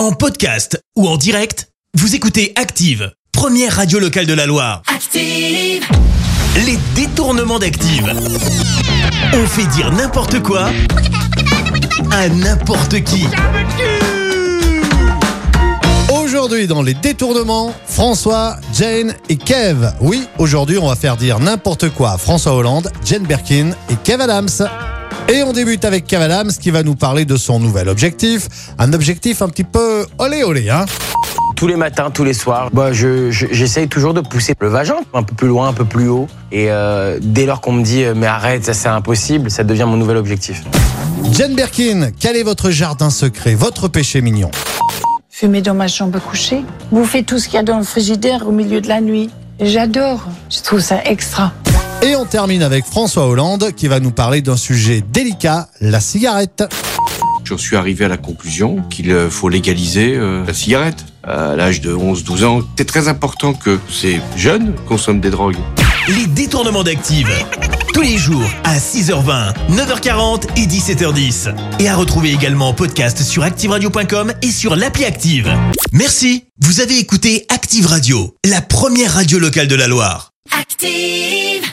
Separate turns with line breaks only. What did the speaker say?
En podcast ou en direct, vous écoutez Active, première radio locale de la Loire.
Active.
Les détournements d'Active. On fait dire n'importe quoi à n'importe qui.
Aujourd'hui, dans les détournements, François, Jane et Kev. Oui, aujourd'hui, on va faire dire n'importe quoi à François Hollande, Jane Birkin et Kev Adams. Et on débute avec Kev Adams qui va nous parler de son nouvel objectif. Un objectif un petit peu olé olé, hein.
tous les matins, tous les soirs, bah, je- je- j'essaye toujours de pousser le vagin un peu plus loin, un peu plus haut. Et euh, dès lors qu'on me dit euh, mais arrête, ça c'est impossible, ça devient mon nouvel objectif.
Jane Birkin, quel est votre jardin secret, votre péché mignon?
Fumer dans ma chambre à coucher. Bouffer tout ce qu'il y a dans le frigidaire au milieu de la nuit. J'adore. Je trouve ça extra.
Et on termine avec François Hollande qui va nous parler d'un sujet délicat, la cigarette.
J'en suis arrivé à la conclusion qu'il euh, faut légaliser euh, la cigarette à l'âge de 11-12 ans. C'est très important que ces jeunes consomment des drogues.
Les détournements d'Active. Tous les jours à 6h20, 9h40 et 17h10. Et à retrouver également en podcast sur ActiveRadio.com et sur l'appli Active. Merci. Vous avez écouté Active Radio, la première radio locale de la Loire.
Active.